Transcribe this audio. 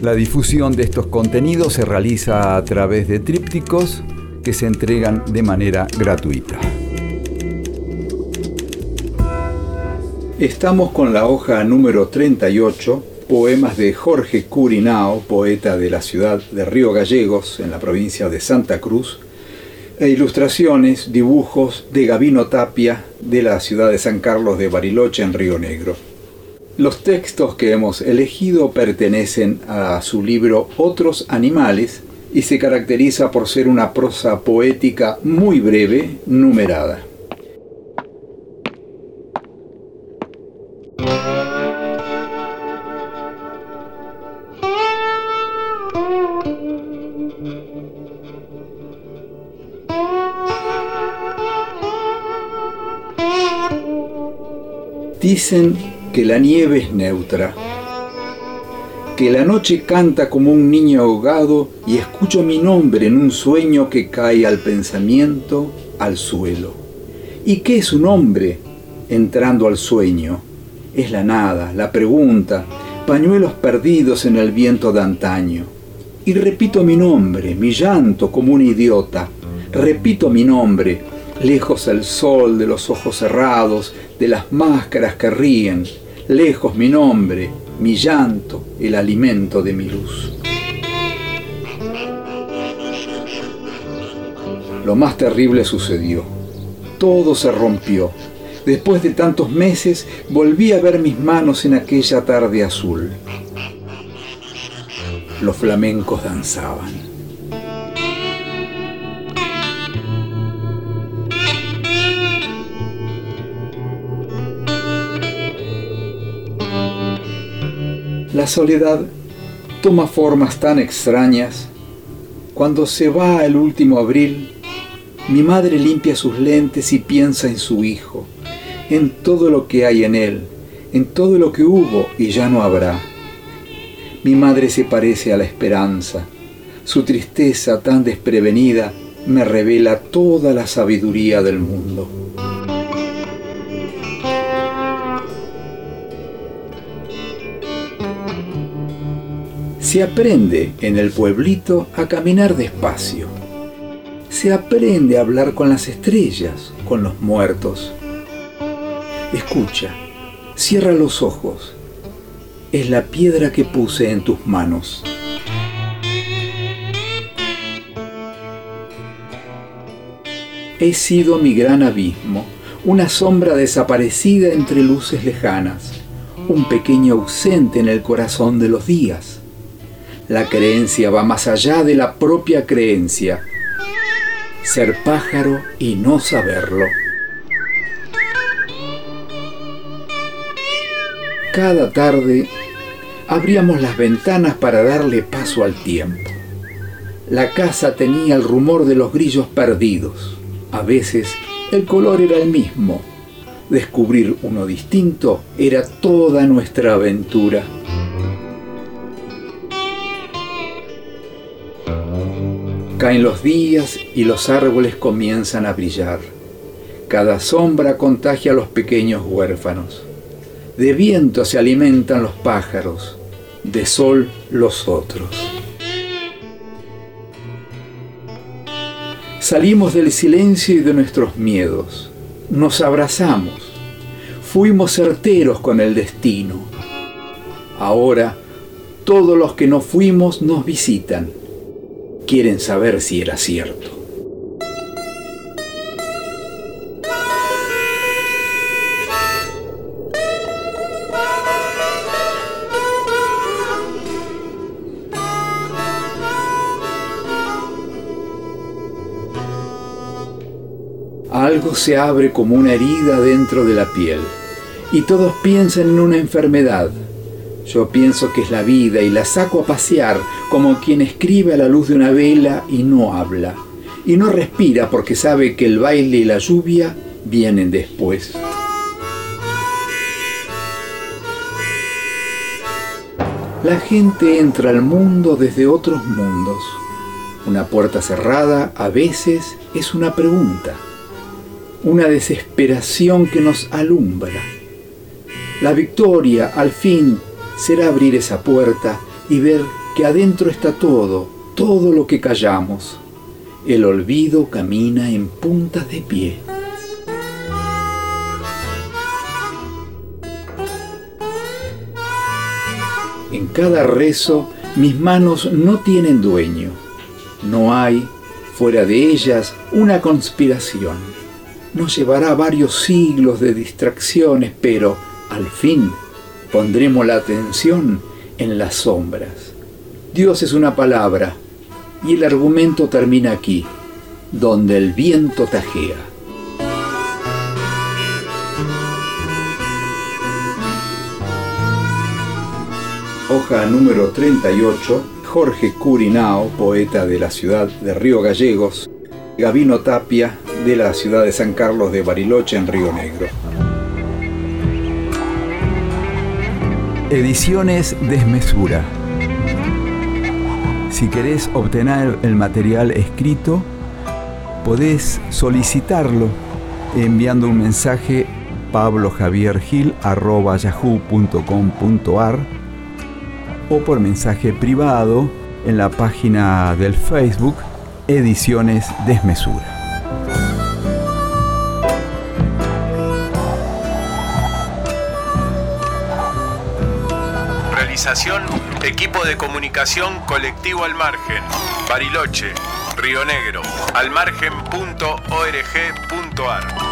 La difusión de estos contenidos se realiza a través de trípticos que se entregan de manera gratuita. Estamos con la hoja número 38 poemas de Jorge Curinao, poeta de la ciudad de Río Gallegos, en la provincia de Santa Cruz, e ilustraciones, dibujos de Gavino Tapia, de la ciudad de San Carlos de Bariloche, en Río Negro. Los textos que hemos elegido pertenecen a su libro Otros Animales y se caracteriza por ser una prosa poética muy breve, numerada. Dicen que la nieve es neutra, que la noche canta como un niño ahogado y escucho mi nombre en un sueño que cae al pensamiento, al suelo. ¿Y qué es un hombre entrando al sueño? Es la nada, la pregunta, pañuelos perdidos en el viento de antaño. Y repito mi nombre, mi llanto como un idiota. Repito mi nombre, lejos el sol de los ojos cerrados, de las máscaras que ríen, lejos mi nombre, mi llanto, el alimento de mi luz. Lo más terrible sucedió. Todo se rompió. Después de tantos meses volví a ver mis manos en aquella tarde azul. Los flamencos danzaban. La soledad toma formas tan extrañas. Cuando se va el último abril, mi madre limpia sus lentes y piensa en su hijo, en todo lo que hay en él, en todo lo que hubo y ya no habrá. Mi madre se parece a la esperanza. Su tristeza tan desprevenida me revela toda la sabiduría del mundo. Se aprende en el pueblito a caminar despacio. Se aprende a hablar con las estrellas, con los muertos. Escucha, cierra los ojos. Es la piedra que puse en tus manos. He sido mi gran abismo, una sombra desaparecida entre luces lejanas, un pequeño ausente en el corazón de los días la creencia va más allá de la propia creencia. Ser pájaro y no saberlo. Cada tarde abríamos las ventanas para darle paso al tiempo. La casa tenía el rumor de los grillos perdidos. A veces el color era el mismo. Descubrir uno distinto era toda nuestra aventura. Caen los días y los árboles comienzan a brillar. Cada sombra contagia a los pequeños huérfanos. De viento se alimentan los pájaros, de sol los otros. Salimos del silencio y de nuestros miedos. Nos abrazamos. Fuimos certeros con el destino. Ahora, todos los que no fuimos nos visitan quieren saber si era cierto. Algo se abre como una herida dentro de la piel y todos piensan en una enfermedad. Yo pienso que es la vida y la saco a pasear como quien escribe a la luz de una vela y no habla. Y no respira porque sabe que el baile y la lluvia vienen después. La gente entra al mundo desde otros mundos. Una puerta cerrada a veces es una pregunta, una desesperación que nos alumbra. La victoria, al fin, será abrir esa puerta y ver que adentro está todo, todo lo que callamos. El olvido camina en puntas de pie. En cada rezo mis manos no tienen dueño. No hay, fuera de ellas, una conspiración. Nos llevará varios siglos de distracciones, pero al fin pondremos la atención en las sombras. Dios es una palabra y el argumento termina aquí, donde el viento tajea. Hoja número 38, Jorge Curinao, poeta de la ciudad de Río Gallegos, Gavino Tapia, de la ciudad de San Carlos de Bariloche, en Río Negro. Ediciones Desmesura. Si querés obtener el material escrito, podés solicitarlo enviando un mensaje pablojaviergil.yahoo.com.ar o por mensaje privado en la página del Facebook Ediciones Desmesura. Equipo de Comunicación Colectivo Al Margen, Bariloche, Río Negro, almargen.org.ar.